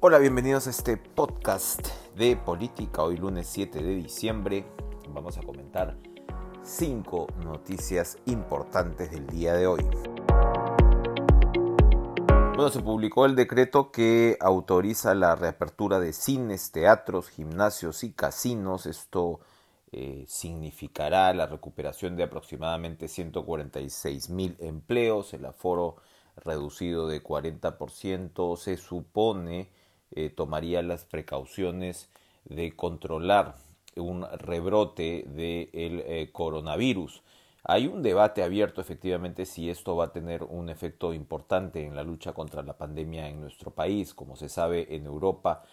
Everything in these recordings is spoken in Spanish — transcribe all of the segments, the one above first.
Hola, bienvenidos a este podcast de política. Hoy lunes 7 de diciembre vamos a comentar cinco noticias importantes del día de hoy. Bueno, se publicó el decreto que autoriza la reapertura de cines, teatros, gimnasios y casinos. Esto eh, significará la recuperación de aproximadamente 146 mil empleos, el aforo reducido de 40%. Se supone eh, tomaría las precauciones de controlar un rebrote del eh, coronavirus. Hay un debate abierto efectivamente si esto va a tener un efecto importante en la lucha contra la pandemia en nuestro país. Como se sabe, en Europa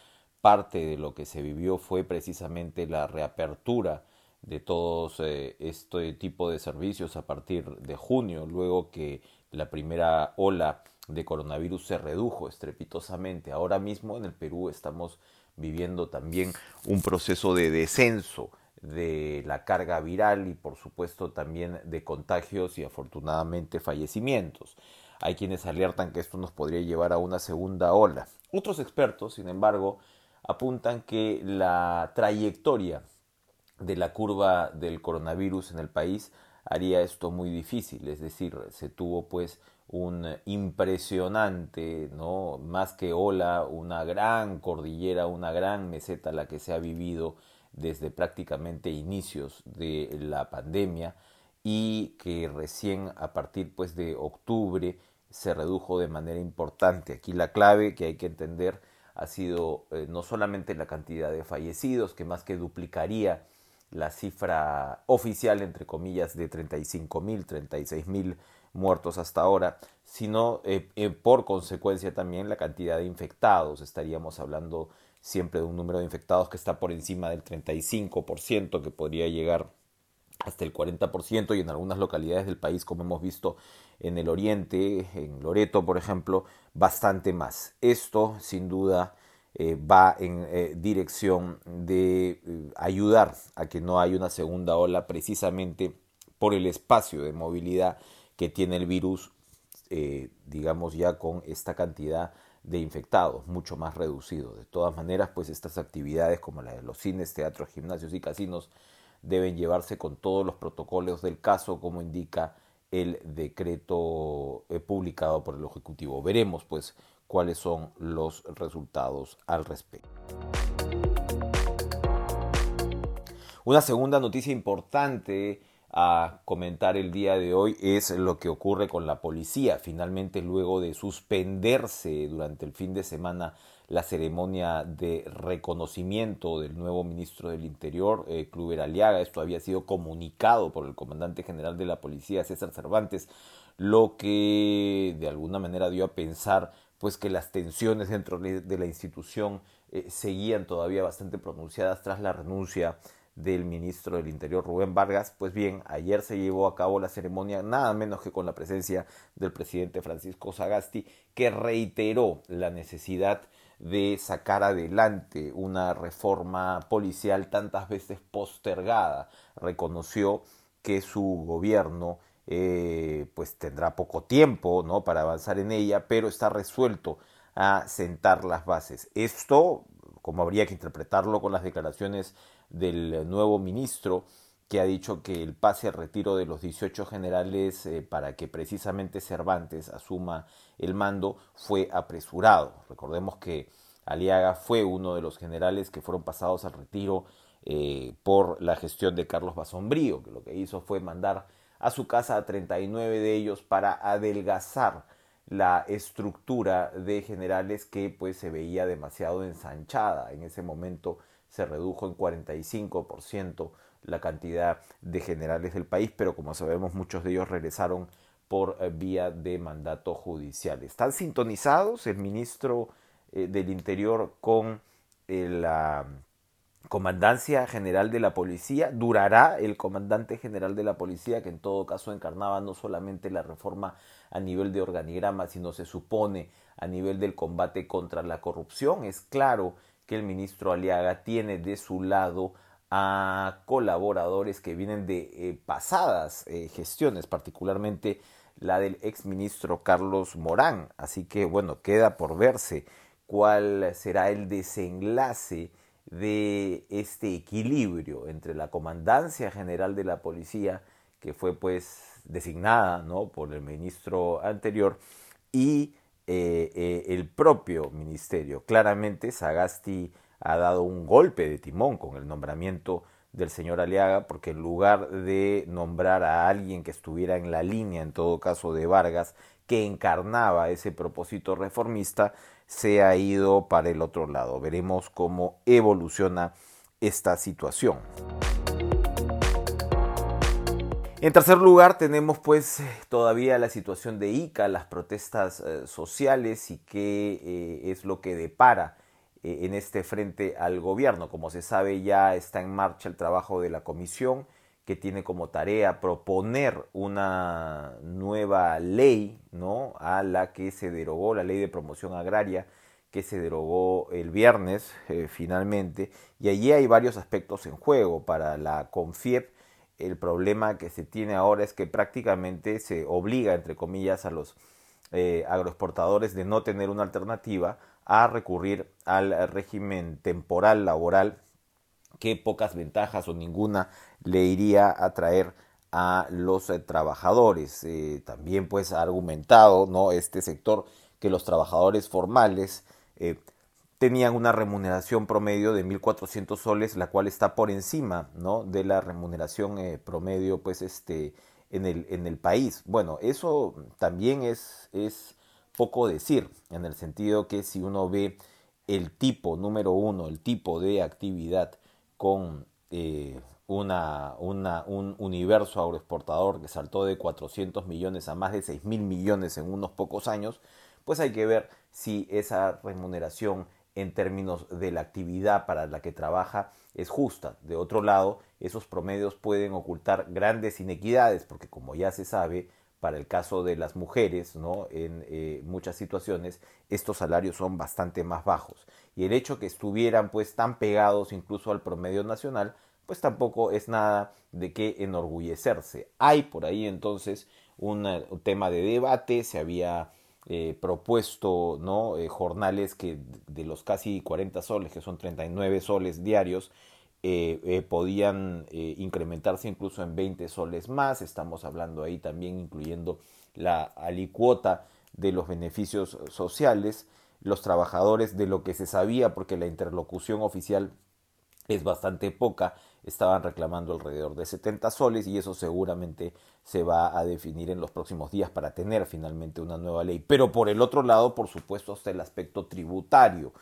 parte de lo que se vivió fue precisamente la reapertura de todos eh, este tipo de servicios a partir de junio, luego que la primera ola de coronavirus se redujo estrepitosamente. Ahora mismo en el Perú estamos viviendo también un proceso de descenso de la carga viral y por supuesto también de contagios y afortunadamente fallecimientos. Hay quienes alertan que esto nos podría llevar a una segunda ola. Otros expertos, sin embargo, apuntan que la trayectoria de la curva del coronavirus en el país haría esto muy difícil, es decir, se tuvo pues un impresionante, ¿no? Más que ola, una gran cordillera, una gran meseta la que se ha vivido desde prácticamente inicios de la pandemia y que recién a partir pues de octubre se redujo de manera importante. Aquí la clave que hay que entender ha sido eh, no solamente la cantidad de fallecidos, que más que duplicaría la cifra oficial, entre comillas, de 35 mil, 36 mil muertos hasta ahora, sino eh, eh, por consecuencia también la cantidad de infectados. Estaríamos hablando siempre de un número de infectados que está por encima del 35%, que podría llegar hasta el 40% y en algunas localidades del país, como hemos visto en el oriente, en Loreto, por ejemplo, bastante más. Esto, sin duda, eh, va en dirección de ayudar a que no haya una segunda ola precisamente por el espacio de movilidad que tiene el virus, eh, digamos ya con esta cantidad de infectados, mucho más reducido. De todas maneras, pues estas actividades como la de los cines, teatros, gimnasios y casinos deben llevarse con todos los protocolos del caso, como indica el decreto eh, publicado por el Ejecutivo. Veremos pues cuáles son los resultados al respecto. Una segunda noticia importante a comentar el día de hoy es lo que ocurre con la policía. Finalmente, luego de suspenderse durante el fin de semana la ceremonia de reconocimiento del nuevo ministro del Interior, eh, Cluber Aliaga, esto había sido comunicado por el comandante general de la policía, César Cervantes, lo que de alguna manera dio a pensar pues que las tensiones dentro de la institución eh, seguían todavía bastante pronunciadas tras la renuncia del ministro del Interior Rubén Vargas. Pues bien, ayer se llevó a cabo la ceremonia nada menos que con la presencia del presidente Francisco Sagasti, que reiteró la necesidad de sacar adelante una reforma policial tantas veces postergada. Reconoció que su gobierno eh, pues tendrá poco tiempo ¿no? para avanzar en ella, pero está resuelto a sentar las bases. Esto, como habría que interpretarlo con las declaraciones del nuevo ministro que ha dicho que el pase al retiro de los 18 generales eh, para que precisamente Cervantes asuma el mando fue apresurado. Recordemos que Aliaga fue uno de los generales que fueron pasados al retiro eh, por la gestión de Carlos Basombrío, que lo que hizo fue mandar a su casa a 39 de ellos para adelgazar la estructura de generales que pues se veía demasiado ensanchada en ese momento se redujo en 45% la cantidad de generales del país, pero como sabemos muchos de ellos regresaron por eh, vía de mandato judicial. Están sintonizados el ministro eh, del Interior con eh, la Comandancia General de la Policía. Durará el comandante general de la Policía, que en todo caso encarnaba no solamente la reforma a nivel de organigrama, sino se supone a nivel del combate contra la corrupción. Es claro que el ministro Aliaga tiene de su lado a colaboradores que vienen de eh, pasadas eh, gestiones, particularmente la del exministro Carlos Morán. Así que bueno, queda por verse cuál será el desenlace de este equilibrio entre la comandancia general de la policía, que fue pues designada ¿no? por el ministro anterior, y eh, eh, el propio ministerio. Claramente Sagasti ha dado un golpe de timón con el nombramiento del señor Aliaga, porque en lugar de nombrar a alguien que estuviera en la línea, en todo caso, de Vargas, que encarnaba ese propósito reformista, se ha ido para el otro lado. Veremos cómo evoluciona esta situación. En tercer lugar tenemos pues todavía la situación de ICA, las protestas eh, sociales y qué eh, es lo que depara eh, en este frente al gobierno. Como se sabe ya está en marcha el trabajo de la comisión que tiene como tarea proponer una nueva ley, ¿no? A la que se derogó la ley de promoción agraria que se derogó el viernes finalmente y allí hay varios aspectos en juego para la CONFIEP el problema que se tiene ahora es que prácticamente se obliga, entre comillas, a los eh, agroexportadores de no tener una alternativa a recurrir al régimen temporal laboral que pocas ventajas o ninguna le iría a traer a los eh, trabajadores. Eh, también pues ha argumentado ¿no? este sector que los trabajadores formales tenían una remuneración promedio de 1.400 soles, la cual está por encima ¿no? de la remuneración eh, promedio pues, este, en, el, en el país. Bueno, eso también es, es poco decir, en el sentido que si uno ve el tipo, número uno, el tipo de actividad con eh, una, un universo agroexportador que saltó de 400 millones a más de 6 mil millones en unos pocos años, pues hay que ver si esa remuneración en términos de la actividad para la que trabaja es justa. De otro lado, esos promedios pueden ocultar grandes inequidades, porque como ya se sabe, para el caso de las mujeres, ¿no? en eh, muchas situaciones, estos salarios son bastante más bajos. Y el hecho que estuvieran pues tan pegados incluso al promedio nacional, pues tampoco es nada de qué enorgullecerse. Hay por ahí entonces un tema de debate, se había eh, propuesto ¿no? Eh, jornales que de los casi 40 soles, que son 39 soles diarios, eh, podían incrementarse incluso en 20 soles más. Estamos hablando ahí también incluyendo la alicuota de los beneficios sociales, los trabajadores de lo que se sabía, porque la interlocución oficial es bastante poca, estaban reclamando alrededor de 70 soles y eso seguramente se va a definir en los próximos días para tener finalmente una nueva ley. Pero por el otro lado, por supuesto, está el aspecto tributario.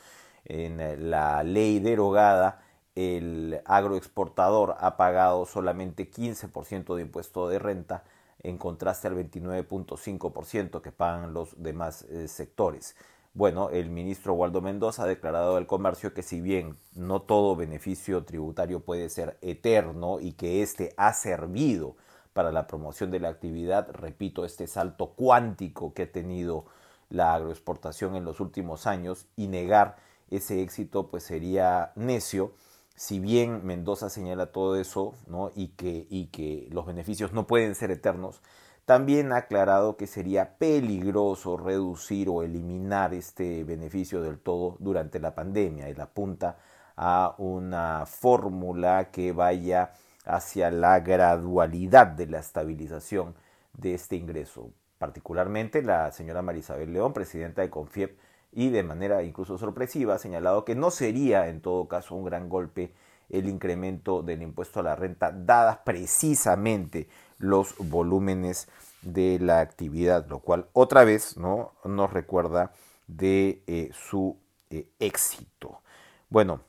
En eh, la ley derogada, el agroexportador ha pagado solamente 15% de impuesto de renta en contraste al 29.5% que pagan los demás eh, sectores. Bueno, el ministro Waldo Mendoza ha declarado al comercio que si bien no todo beneficio tributario puede ser eterno y que éste ha servido para la promoción de la actividad, repito, este salto cuántico que ha tenido la agroexportación en los últimos años y negar ese éxito pues sería necio. Si bien Mendoza señala todo eso ¿no? y, que, y que los beneficios no pueden ser eternos, también ha aclarado que sería peligroso reducir o eliminar este beneficio del todo durante la pandemia. Él apunta a una fórmula que vaya hacia la gradualidad de la estabilización de este ingreso. Particularmente la señora Marisabel León, presidenta de Confiep, y de manera incluso sorpresiva ha señalado que no sería en todo caso un gran golpe el incremento del impuesto a la renta, dadas precisamente los volúmenes de la actividad, lo cual otra vez ¿no? nos recuerda de eh, su eh, éxito. Bueno,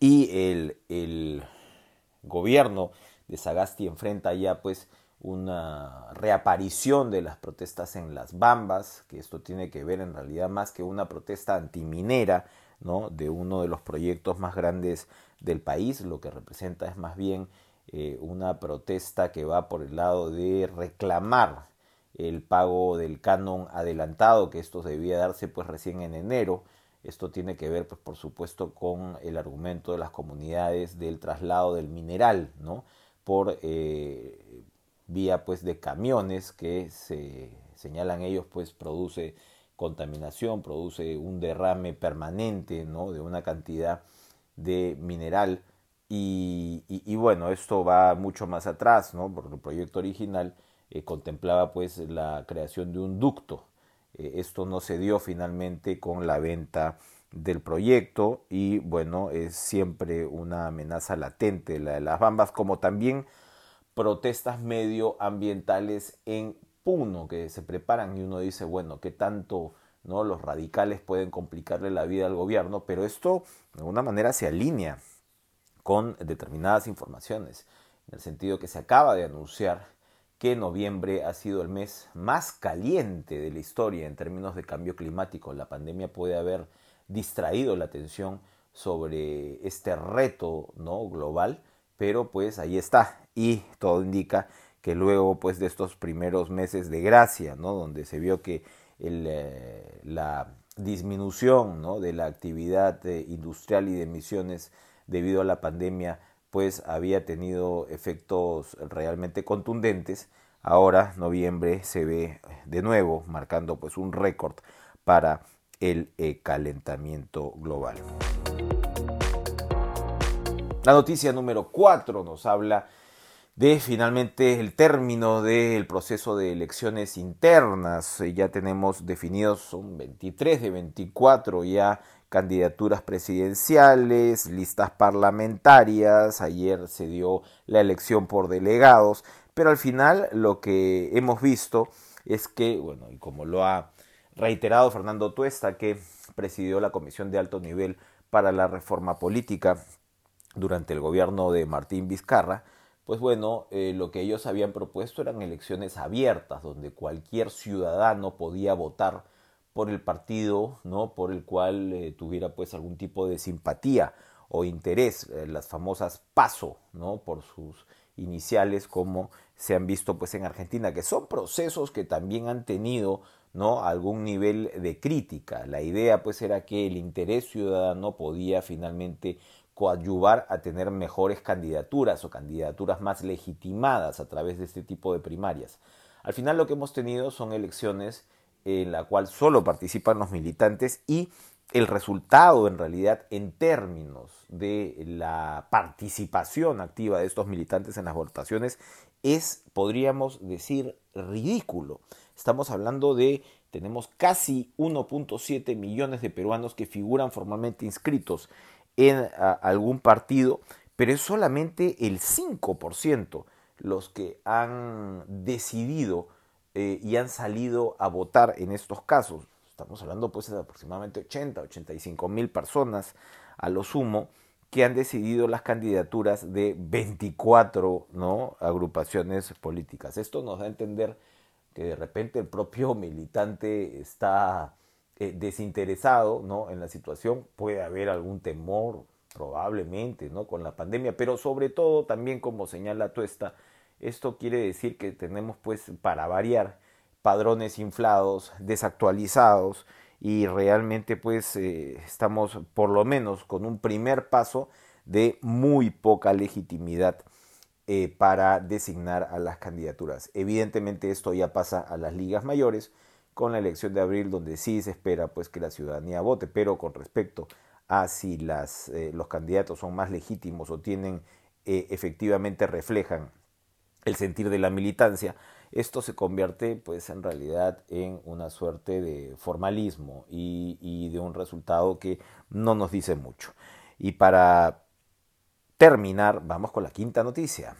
y el, el, gobierno de Sagasti enfrenta ya pues una reaparición de las protestas en las Bambas, que esto tiene que ver en realidad más que una protesta antiminera, de uno de los proyectos más grandes del país, lo que representa es más bien eh, una protesta que va por el lado de reclamar el pago del canon adelantado, que esto debía darse pues recién en enero. Esto tiene que ver pues por supuesto con el argumento de las comunidades del traslado del mineral, ¿no? Por eh, vía pues de camiones que se señalan ellos pues produce contaminación, produce un derrame permanente ¿no? de una cantidad de mineral y, bueno, esto va mucho más atrás, ¿no? porque el proyecto original eh, contemplaba pues la creación de un ducto. Eh, esto no se dio finalmente con la venta del proyecto y bueno, es siempre una amenaza latente la de las bambas, como también protestas medioambientales en Que se preparan y uno dice, bueno, ¿qué tanto no los radicales pueden complicarle la vida al gobierno? Pero esto de alguna manera se alinea con determinadas informaciones, en el sentido que se acaba de anunciar que noviembre ha sido el mes más caliente de la historia en términos de cambio climático. La pandemia puede haber distraído la atención sobre este reto ¿no? global, pero pues ahí está y todo indica que luego pues de estos primeros meses de gracia, ¿no? donde se vio que eh, la disminución ¿no? de la actividad eh, industrial y de emisiones debido a la pandemia pues había tenido efectos realmente contundentes. Ahora noviembre se ve de nuevo marcando pues un récord para el eh, calentamiento global. La noticia número 4 nos habla de finalmente el término del proceso de elecciones internas. Ya tenemos definidos, son 23 de 24 ya candidaturas presidenciales, listas parlamentarias, ayer se dio la elección por delegados, pero al final lo que hemos visto es que, bueno, y como lo ha reiterado Fernando Tuesta, que presidió la Comisión de Alto Nivel para la Reforma Política durante el gobierno de Martín Vizcarra, pues bueno, eh, lo que ellos habían propuesto eran elecciones abiertas, donde cualquier ciudadano podía votar por el partido, ¿no? Por el cual eh, tuviera pues algún tipo de simpatía o interés, eh, las famosas PASO, ¿no? Por sus iniciales como se han visto pues en Argentina, que son procesos que también han tenido ¿no? algún nivel de crítica. La idea pues era que el interés ciudadano podía finalmente coadyuvar a tener mejores candidaturas o candidaturas más legitimadas a través de este tipo de primarias. Al final lo que hemos tenido son elecciones en la cual solo participan los militantes y el resultado en realidad en términos de la participación activa de estos militantes en las votaciones es, podríamos decir, ridículo. Estamos hablando de, tenemos casi 1.7 millones de peruanos que figuran formalmente inscritos en algún partido, pero es solamente el 5% los que han decidido eh, y han salido a votar en estos casos. Estamos hablando pues de aproximadamente 80, 85 mil personas a lo sumo que han decidido las candidaturas de 24 ¿no? agrupaciones políticas. Esto nos da a entender que de repente el propio militante está eh, desinteresado ¿no? en la situación, puede haber algún temor probablemente ¿no? con la pandemia, pero sobre todo también como señala Tuesta, esto quiere decir que tenemos pues para variar padrones inflados, desactualizados y realmente pues eh, estamos por lo menos con un primer paso de muy poca legitimidad eh, para designar a las candidaturas. Evidentemente esto ya pasa a las ligas mayores con la elección de abril donde sí se espera pues que la ciudadanía vote, pero con respecto a si las, eh, los candidatos son más legítimos o tienen eh, efectivamente reflejan el sentir de la militancia, esto se convierte pues en realidad en una suerte de formalismo y, y de un resultado que no nos dice mucho. Y para terminar, vamos con la quinta noticia.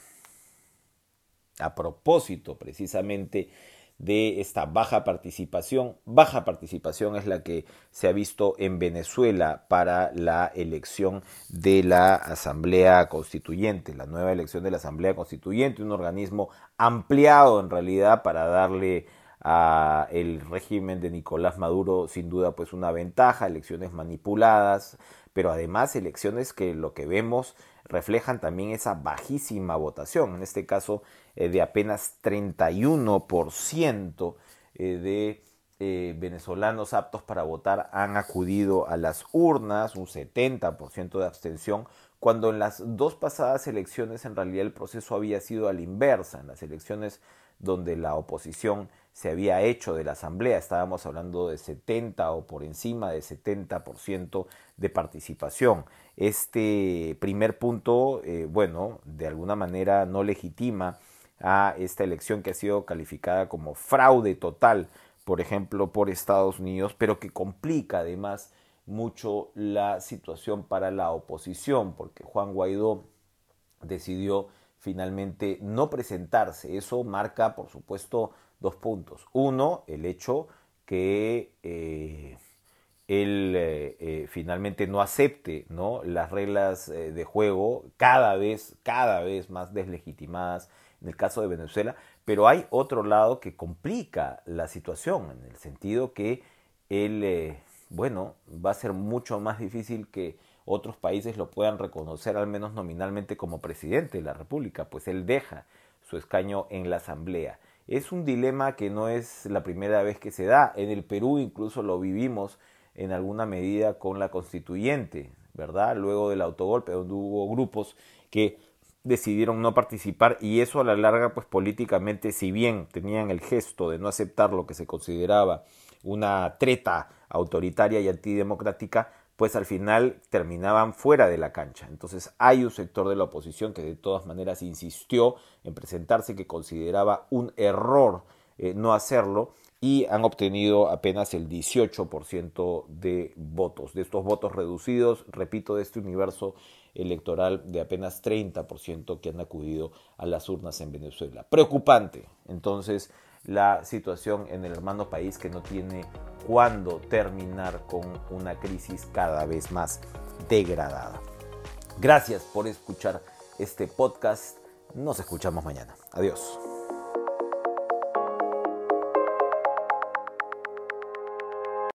A propósito precisamente de esta baja participación, baja participación es la que se ha visto en Venezuela para la elección de la Asamblea Constituyente, la nueva elección de la Asamblea Constituyente, un organismo ampliado en realidad para darle a el régimen de Nicolás Maduro sin duda pues una ventaja, elecciones manipuladas, pero además elecciones que lo que vemos reflejan también esa bajísima votación, en este caso eh, de apenas 31% eh, de eh, venezolanos aptos para votar han acudido a las urnas, un 70% de abstención, cuando en las dos pasadas elecciones en realidad el proceso había sido a la inversa, en las elecciones donde la oposición se había hecho de la Asamblea. Estábamos hablando de 70 o por encima de 70% de participación. Este primer punto, eh, bueno, de alguna manera no legitima a esta elección que ha sido calificada como fraude total, por ejemplo, por Estados Unidos, pero que complica además mucho la situación para la oposición, porque Juan Guaidó decidió finalmente no presentarse. Eso marca, por supuesto, dos puntos. Uno, el hecho que eh, él eh, eh, finalmente no acepte ¿no? las reglas de juego cada vez, cada vez más deslegitimadas en el caso de Venezuela, pero hay otro lado que complica la situación, en el sentido que él, bueno, va a ser mucho más difícil que otros países lo puedan reconocer al menos nominalmente como presidente de la República, pues él deja su escaño en la Asamblea. Es un dilema que no es la primera vez que se da. En el Perú incluso lo vivimos en alguna medida con la constituyente, ¿verdad? Luego del autogolpe, donde hubo grupos que decidieron no participar y eso a la larga, pues políticamente, si bien tenían el gesto de no aceptar lo que se consideraba una treta autoritaria y antidemocrática, pues al final terminaban fuera de la cancha. Entonces hay un sector de la oposición que de todas maneras insistió en presentarse, que consideraba un error eh, no hacerlo y han obtenido apenas el 18% de votos. De estos votos reducidos, repito, de este universo electoral de apenas 30% que han acudido a las urnas en Venezuela. Preocupante. Entonces, la situación en el hermano país que no tiene cuándo terminar con una crisis cada vez más degradada. Gracias por escuchar este podcast. Nos escuchamos mañana. Adiós.